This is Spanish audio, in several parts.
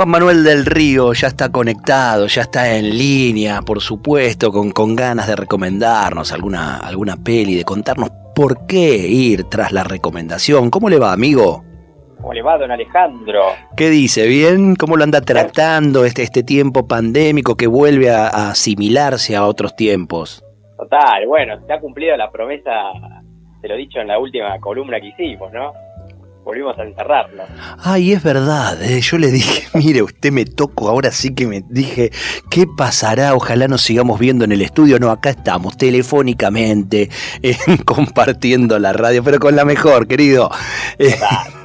Juan Manuel del Río ya está conectado, ya está en línea, por supuesto, con, con ganas de recomendarnos alguna, alguna peli, de contarnos por qué ir tras la recomendación. ¿Cómo le va, amigo? ¿Cómo le va, don Alejandro? ¿Qué dice? ¿Bien? ¿Cómo lo anda tratando este, este tiempo pandémico que vuelve a, a asimilarse a otros tiempos? Total, bueno, se ha cumplido la promesa, te lo he dicho en la última columna que hicimos, ¿no? Volvimos a encerrarnos. Ay, es verdad, eh. yo le dije, mire, usted me tocó, ahora sí que me dije, ¿qué pasará? Ojalá nos sigamos viendo en el estudio. No, acá estamos, telefónicamente, eh, compartiendo la radio, pero con la mejor, querido. Eh,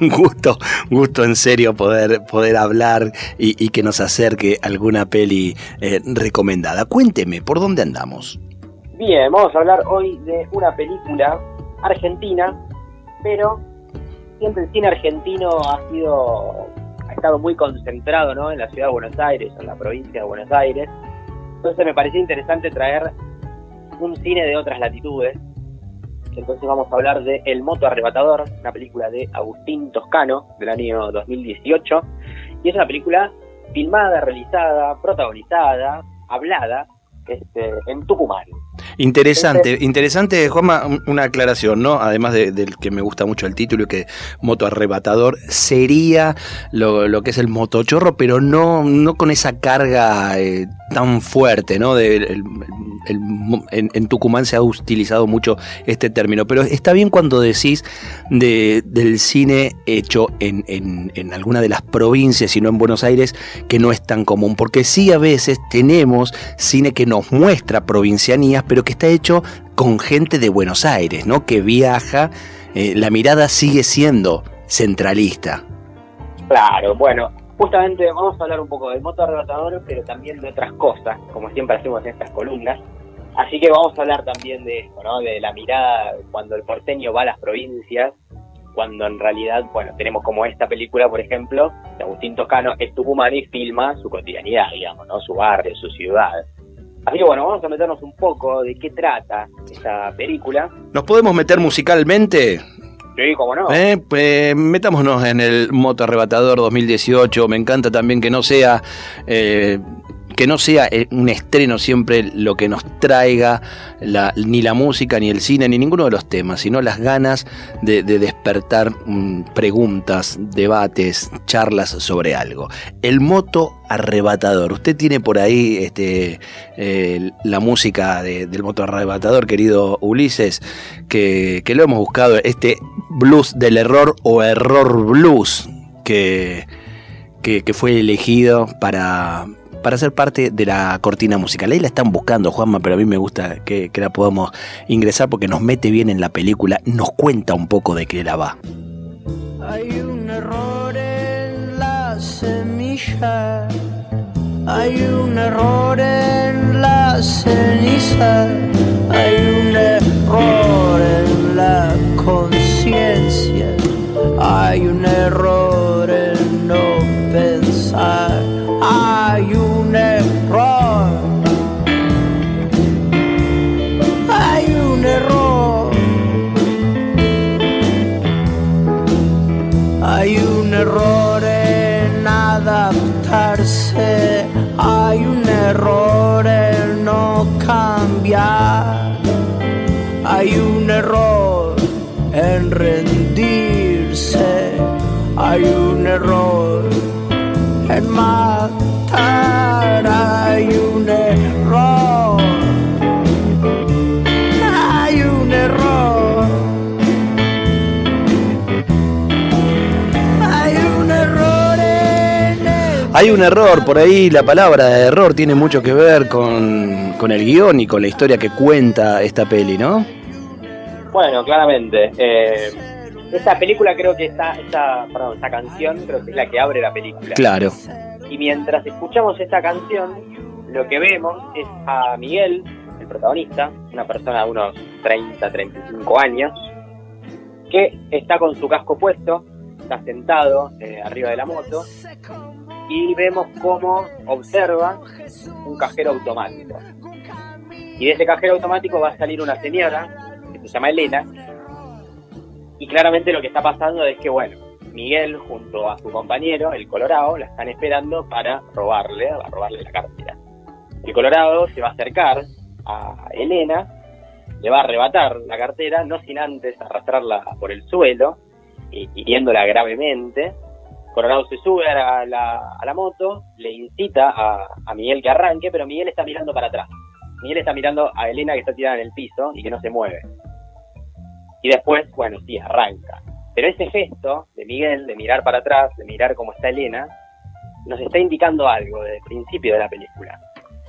gusto, gusto en serio poder, poder hablar y, y que nos acerque alguna peli recomendada. Cuénteme, ¿por dónde andamos? Bien, vamos a hablar hoy de una película argentina, pero siempre el cine argentino ha sido ha estado muy concentrado ¿no? en la ciudad de Buenos Aires, en la provincia de Buenos Aires. Entonces me parecía interesante traer un cine de otras latitudes. Entonces vamos a hablar de El Moto Arrebatador, una película de Agustín Toscano del año 2018. Y es una película filmada, realizada, protagonizada, hablada este, en Tucumán. Interesante, interesante, Juanma, una aclaración, ¿no? Además del que me gusta mucho el título y que moto arrebatador sería lo, que es el motochorro, pero no, no con esa carga eh, tan fuerte, ¿no? De, en, Tucumán se ha utilizado mucho este término, pero está bien cuando decís de, del cine hecho en, en, alguna de las provincias y no en Buenos Aires, que no es tan común, porque sí a veces tenemos cine que nos muestra provincianías, pero que está hecho con gente de Buenos Aires, ¿no? Que viaja, eh, la mirada sigue siendo centralista. Claro, bueno, justamente vamos a hablar un poco del moto arrebatador, pero también de otras cosas, como siempre hacemos en estas columnas. Así que vamos a hablar también de eso, ¿no? De la mirada cuando el porteño va a las provincias, cuando en realidad, bueno, tenemos como esta película, por ejemplo, de Agustín Toscano, es Tucumán y filma su cotidianidad, digamos, ¿no? Su barrio, su ciudad. Así que bueno, vamos a meternos un poco de qué trata esta película. ¿Nos podemos meter musicalmente? Sí, cómo no. Eh, pues metámonos en el Moto Arrebatador 2018. Me encanta también que no sea eh, que no sea eh, un estreno siempre lo que nos traiga ni la música, ni el cine, ni ninguno de los temas, sino las ganas de, despertar mm, preguntas, debates, charlas sobre algo. El moto arrebatador. Usted tiene por ahí este, eh, la música del moto arrebatador, querido Ulises, que, lo hemos buscado, este blues del error o error blues que, que fue elegido para para ser parte de la cortina musical. Ahí la están buscando, Juanma, pero a mí me gusta que, la podamos ingresar porque nos mete bien en la película, nos cuenta un poco de qué la va. Hay un error en la semilla, hay un error en la ceniza, hay un error en la conciencia, hay un error Hay un error, por ahí la palabra de error tiene mucho que ver con, con el guion y con la historia que cuenta esta peli, ¿no? Bueno, claramente. Eh, esta película creo que está, esta, perdón, esta canción creo que es la que abre la película. Claro. Y mientras escuchamos esta canción, lo que vemos es a Miguel, el protagonista, una persona de unos 30, 35 años, que está con su casco puesto, está sentado eh, arriba de la moto, y vemos cómo observa un cajero automático. Y de ese cajero automático va a salir una señora, que se llama Elena, y claramente lo que está pasando es que, bueno, Miguel junto a su compañero, el Colorado, la están esperando para robarle, robarle la cartera. El Colorado se va a acercar a Elena, le va a arrebatar la cartera, no sin antes arrastrarla por el suelo, hiriéndola gravemente. Colorado se sube a la, moto, le incita a, a, Miguel que arranque, pero Miguel está mirando para atrás. Miguel está mirando a Elena que está tirada en el piso y que no se mueve. Y después, bueno, sí, arranca. Pero ese gesto de Miguel, de mirar para atrás, de mirar cómo está Elena, nos está indicando algo desde el principio de la película.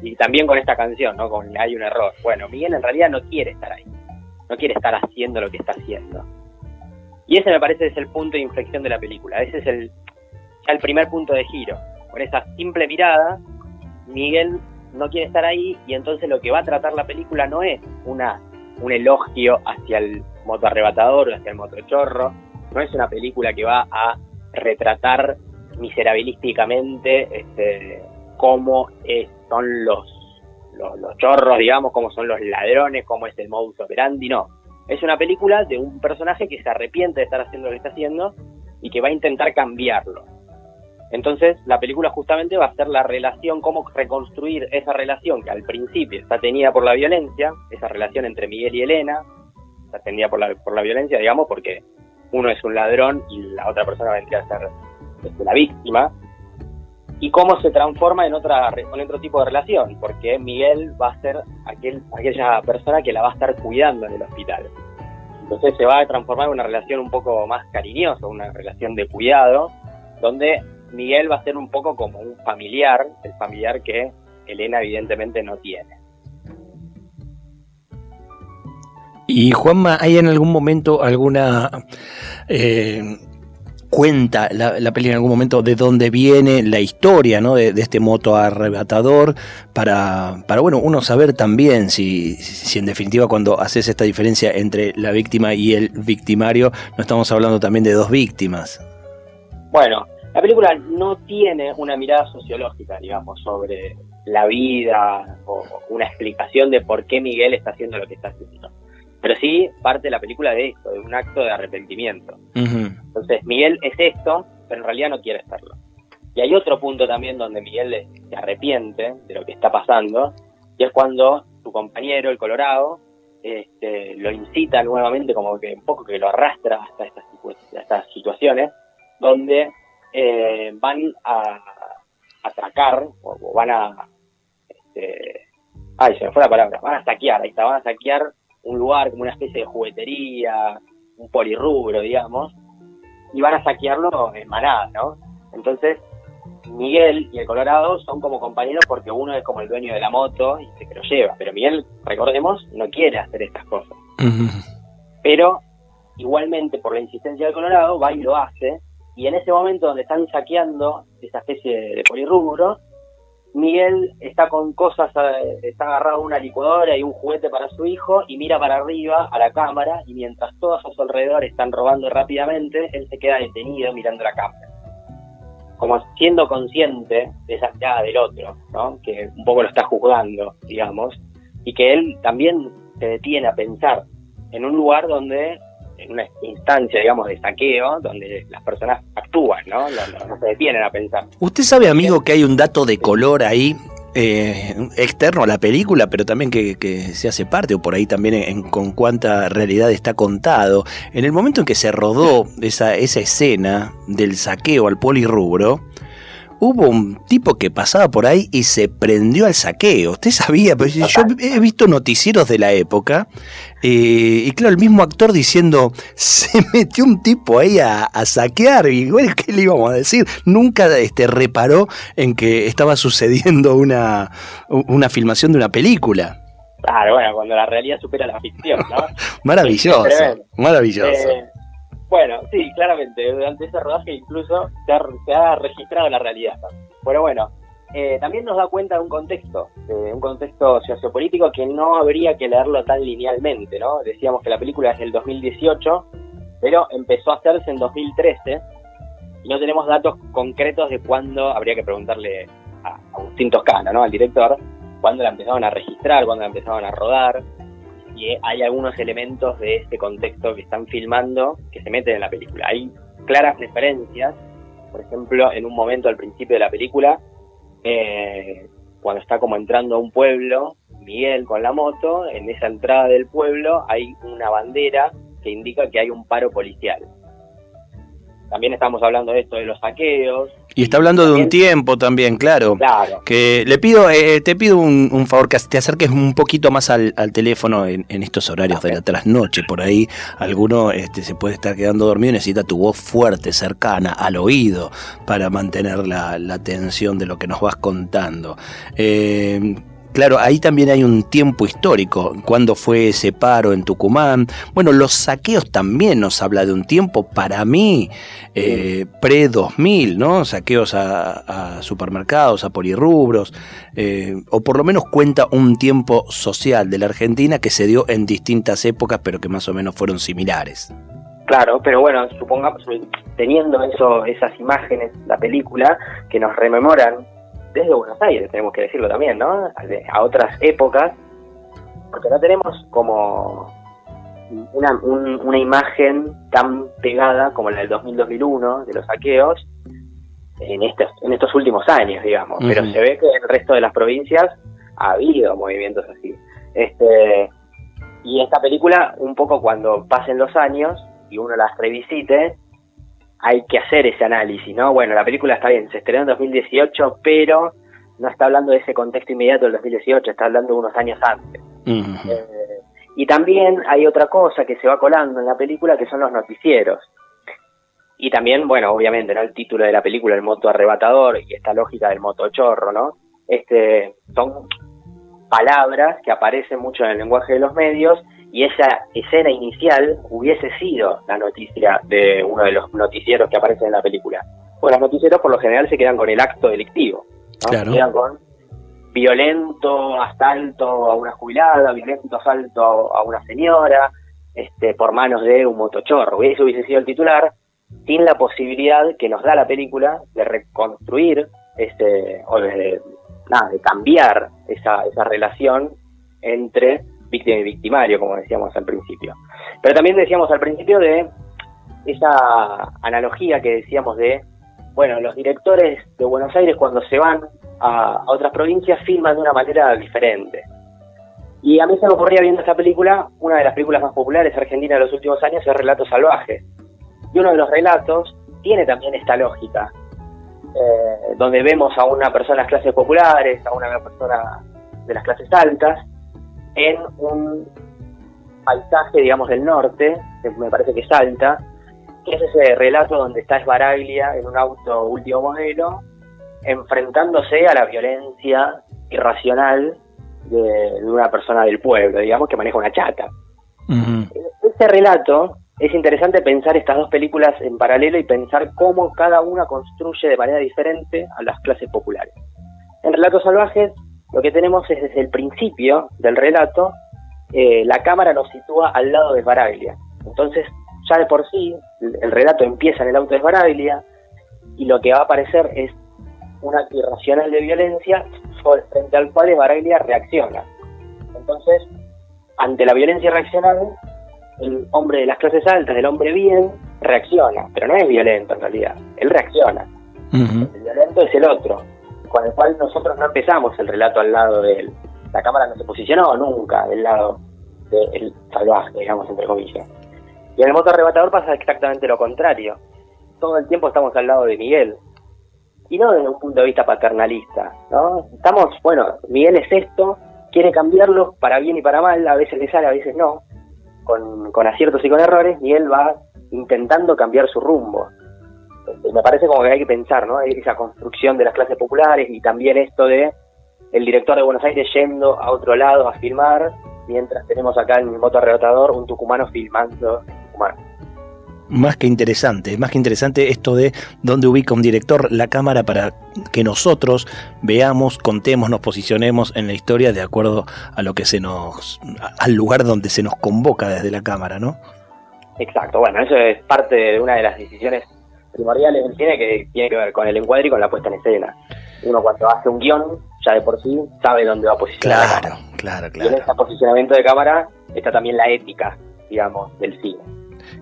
Y también con esta canción, ¿no? Con Hay un error. Bueno, Miguel en realidad no quiere estar ahí. No quiere estar haciendo lo que está haciendo. Y ese me parece es el punto de inflexión de la película. Ese es el, ya el primer punto de giro. Con esa simple mirada, Miguel no quiere estar ahí y entonces lo que va a tratar la película no es una, un elogio hacia el moto arrebatador o hacia el motochorro, no es una película que va a retratar miserabilísticamente este, cómo son los, los, chorros, digamos, cómo son los ladrones, cómo es el modus operandi, no. Es una película de un personaje que se arrepiente de estar haciendo lo que está haciendo y que va a intentar cambiarlo. Entonces, la película justamente va a ser la relación, cómo reconstruir esa relación que al principio está tenida por la violencia, esa relación entre Miguel y Elena, está tenida por la, por la violencia, digamos, porque uno es un ladrón y la otra persona vendría a ser este, la víctima, y cómo se transforma en otra en otro tipo de relación, porque Miguel va a ser aquel, aquella persona que la va a estar cuidando en el hospital. Entonces se va a transformar en una relación un poco más cariñosa, una relación de cuidado, donde Miguel va a ser un poco como un familiar, el familiar que Elena evidentemente no tiene. Y Juanma, ¿hay en algún momento alguna eh, cuenta la, la, peli en algún momento de dónde viene la historia ¿no? de, este moto arrebatador para, para bueno, uno saber también si, si en definitiva cuando haces esta diferencia entre la víctima y el victimario, no estamos hablando también de dos víctimas. Bueno, la película no tiene una mirada sociológica, digamos, sobre la vida o una explicación de por qué Miguel está haciendo lo que está haciendo. Pero sí parte la película de esto, de un acto de arrepentimiento. Entonces, Miguel es esto, pero en realidad no quiere hacerlo. Y hay otro punto también donde Miguel se arrepiente de lo que está pasando, y es cuando su compañero, el Colorado, este, lo incita nuevamente, como que un poco que lo arrastra hasta estas, estas situaciones, donde eh, van a atracar o, van a este, ay se me fue la palabra van a saquear ahí está van a saquear un lugar como una especie de juguetería un polirrubro digamos y van a saquearlo en manada no entonces Miguel y el Colorado son como compañeros porque uno es como el dueño de la moto y se lo lleva pero Miguel recordemos no quiere hacer estas cosas. Pero igualmente por la insistencia del Colorado va y lo hace y en ese momento donde están saqueando esa especie de polirrubro, Miguel está con cosas, eh, está agarrado una licuadora y un juguete para su hijo y mira para arriba a la cámara y mientras todos a su alrededor están robando rápidamente, él se queda detenido mirando la cámara. Como siendo consciente de esa mirada del otro, ¿no? que un poco lo está juzgando, digamos, y que él también se detiene a pensar en un lugar donde una instancia, digamos, de saqueo, donde las personas actúan, ¿no? No, se detienen a pensar. Usted sabe, amigo, que hay un dato de color ahí, eh, externo a la película, pero también que, se hace parte, o por ahí también en, con cuánta realidad está contado. En el momento en que se rodó esa, esa escena del saqueo al polirrubro, hubo un tipo que pasaba por ahí y se prendió al saqueo. Usted sabía, pero yo he visto noticieros de la época eh, y claro, el mismo actor diciendo, se metió un tipo ahí a, saquear y bueno, ¿qué le íbamos a decir? Nunca este, reparó en que estaba sucediendo una, una filmación de una película. Claro, bueno, cuando la realidad supera la ficción, ¿no? maravilloso, maravilloso. Eh, bueno, sí, claramente, durante ese rodaje incluso se ha, registrado la realidad. Pero bueno, eh, también nos da cuenta de un contexto, de un contexto sociopolítico que no habría que leerlo tan linealmente, ¿no? Decíamos que la película es del 2018, pero empezó a hacerse en 2013 y no tenemos datos concretos de cuándo, habría que preguntarle a Agustín Toscano, ¿no? Al director, cuándo la empezaron a registrar, cuándo la empezaron a rodar, y hay algunos elementos de este contexto que están filmando que se meten en la película. Hay claras referencias, por ejemplo, en un momento al principio de la película, eh, cuando está como entrando a un pueblo, Miguel con la moto, en esa entrada del pueblo hay una bandera que indica que hay un paro policial. También estamos hablando de esto de los saqueos. Y está hablando de un tiempo también, claro. Claro. Que le pido, eh, te pido un, favor, que te acerques un poquito más al, teléfono en, estos horarios de la trasnoche. Por ahí alguno este, se puede estar quedando dormido y necesita tu voz fuerte, cercana, al oído, para mantener la, la atención de lo que nos vas contando. Eh, Claro, ahí también hay un tiempo histórico, cuando fue ese paro en Tucumán. Bueno, los saqueos también nos habla de un tiempo, para mí, eh, pre-2000, ¿no? Saqueos a, supermercados, a polirrubros, eh, o por lo menos cuenta un tiempo social de la Argentina que se dio en distintas épocas, pero que más o menos fueron similares. Claro, pero bueno, supongamos, teniendo eso, esas imágenes, la película, que nos rememoran desde Buenos Aires, tenemos que decirlo también, ¿no? A otras épocas, porque no tenemos como una, una imagen tan pegada como la del 2000-2001 de los saqueos en estos, en estos últimos años, digamos, pero se ve que en el resto de las provincias ha habido movimientos así. Este, y esta película, un poco cuando pasen los años y uno las revisite, hay que hacer ese análisis, ¿no? Bueno, la película está bien, se estrenó en 2018, pero no está hablando de ese contexto inmediato del 2018, está hablando de unos años antes. Eh, y también hay otra cosa que se va colando en la película que son los noticieros. Y también, bueno, obviamente, ¿no? El título de la película, el moto arrebatador, y esta lógica del moto chorro, ¿no? Este, son palabras que aparecen mucho en el lenguaje de los medios y esa escena inicial hubiese sido la noticia de uno de los noticieros que aparecen en la película. Bueno, los noticieros por lo general se quedan con el acto delictivo, se quedan con violento asalto a una jubilada, violento asalto a una señora, este, por manos de un motochorro. Eso hubiese sido el titular, sin la posibilidad que nos da la película de reconstruir este, o de, nada, de cambiar esa, esa relación entre víctima y victimario, como decíamos al principio. Pero también decíamos al principio de esa analogía que decíamos de, bueno, los directores de Buenos Aires cuando se van a, otras provincias filman de una manera diferente. Y a mí se me ocurría viendo esta película, una de las películas más populares argentinas de los últimos años es Relatos Salvajes. Y uno de los relatos tiene también esta lógica, eh, donde vemos a una persona de las clases populares, a una persona de las clases altas, en un paisaje, digamos, del norte, que me parece que Salta, que es ese relato donde está Esbaraglia en un auto último modelo, enfrentándose a la violencia irracional de, una persona del pueblo, digamos, que maneja una chata. Este relato es interesante pensar estas dos películas en paralelo y pensar cómo cada una construye de manera diferente a las clases populares. En Relatos Salvajes lo que tenemos es desde el principio del relato, eh, la cámara nos sitúa al lado de Baraglia. Entonces, ya de por sí, el, relato empieza en el auto de Baraglia y lo que va a aparecer es un acto irracional de violencia frente al cual Baraglia reacciona. Entonces, ante la violencia reaccional, el hombre de las clases altas, el hombre bien, reacciona, pero no es violento en realidad, él reacciona. El violento es el otro, con el cual nosotros no empezamos el relato al lado de él. La cámara no se posicionó nunca del lado del salvaje, digamos, entre comillas. Y en el moto arrebatador pasa exactamente lo contrario. Todo el tiempo estamos al lado de Miguel. Y no desde un punto de vista paternalista, ¿no? Estamos, bueno, Miguel es esto, quiere cambiarlo para bien y para mal, a veces le sale, a veces no. Con, con aciertos y con errores, Miguel va intentando cambiar su rumbo me parece como que hay que pensar, ¿no? Esa construcción de las clases populares y también esto de el director de Buenos Aires yendo a otro lado a filmar, mientras tenemos acá en el moto arrebatador un tucumano filmando en Tucumán. más que interesante, más que interesante esto de dónde ubica un director la cámara para que nosotros veamos, contemos, nos posicionemos en la historia de acuerdo a lo que se nos, al lugar donde se nos convoca desde la cámara, ¿no? Exacto, bueno, eso es parte de una de las decisiones primordiales del cine que tiene que ver con el encuadre y con la puesta en escena. Uno cuando hace un guion, ya de por sí, sabe dónde va a posicionar. Claro, claro, claro. Y en ese posicionamiento de cámara está también la ética, digamos, del cine.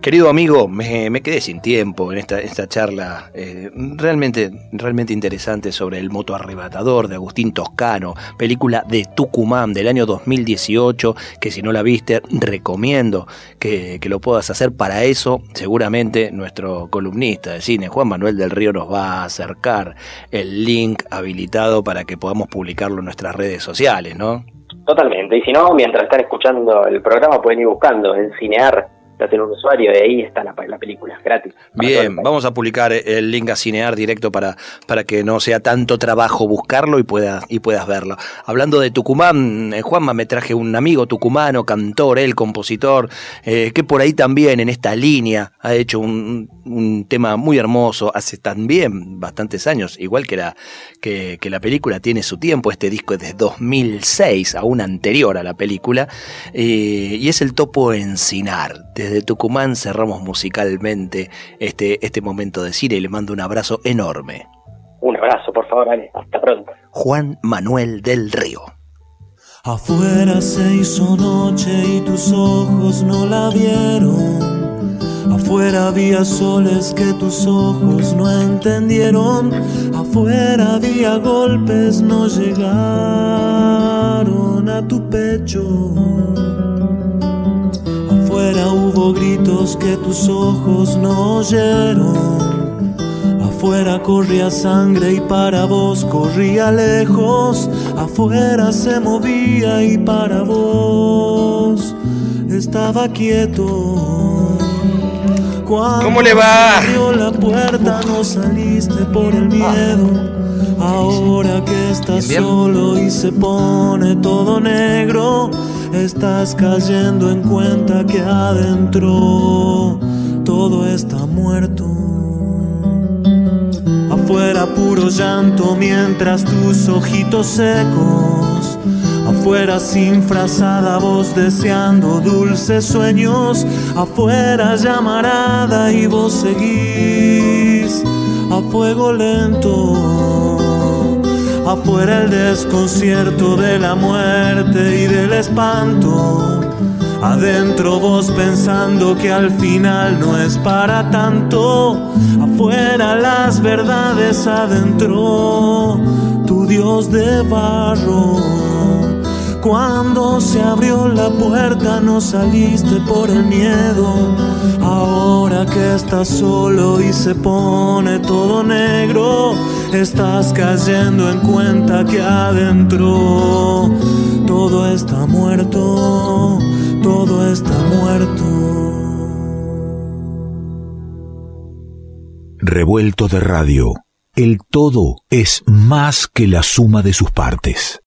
Querido amigo, me, quedé sin tiempo en esta, esta charla eh, realmente, realmente interesante sobre el moto arrebatador de Agustín Toscano, película de Tucumán del año 2018, que si no la viste, recomiendo que, que lo puedas hacer. Para eso, seguramente nuestro columnista de cine, Juan Manuel del Río, nos va a acercar el link habilitado para que podamos publicarlo en nuestras redes sociales, ¿no? Totalmente, y si no, mientras están escuchando el programa pueden ir buscando en Cinear tener un usuario y ahí está la, la película, gratis. Bien, vamos a publicar el link a Cinear directo para, para que no sea tanto trabajo buscarlo y puedas, y puedas verlo. Hablando de Tucumán, eh, Juanma, me traje un amigo tucumano, cantor, él, compositor, eh, que por ahí también en esta línea ha hecho un, un tema muy hermoso hace también bastantes años, igual que la, que, que, la película tiene su tiempo, este disco es de 2006, aún anterior a la película, eh, y es el Topo Encinar, desde de Tucumán cerramos musicalmente este, este momento de cine y le mando un abrazo enorme. Un abrazo, por favor, Ale. Hasta pronto. Juan Manuel del Río. Afuera se hizo noche y tus ojos no la vieron. Afuera había soles que tus ojos no entendieron. Afuera había golpes, no llegaron a tu pecho. Gritos que tus ojos no oyeron. Afuera corría sangre y para vos corría lejos. Afuera se movía y para vos estaba quieto. Cuando ¿Cómo le va? Abrió la puerta no saliste por el miedo. Ahora que estás solo y se pone todo negro estás cayendo en cuenta que adentro todo está muerto. Afuera puro llanto mientras tus ojitos secos. Afuera sin frazada voz deseando dulces sueños. Afuera llamarada y vos seguís a fuego lento afuera el desconcierto de la muerte y del espanto. Adentro vos pensando que al final no es para tanto. Afuera las verdades adentro. Tu Dios de barro. Cuando se abrió la puerta no saliste por el miedo. Ahora que estás solo y se pone todo negro, estás cayendo en cuenta que adentro todo está muerto, todo está muerto. Revuelto de radio. El todo es más que la suma de sus partes.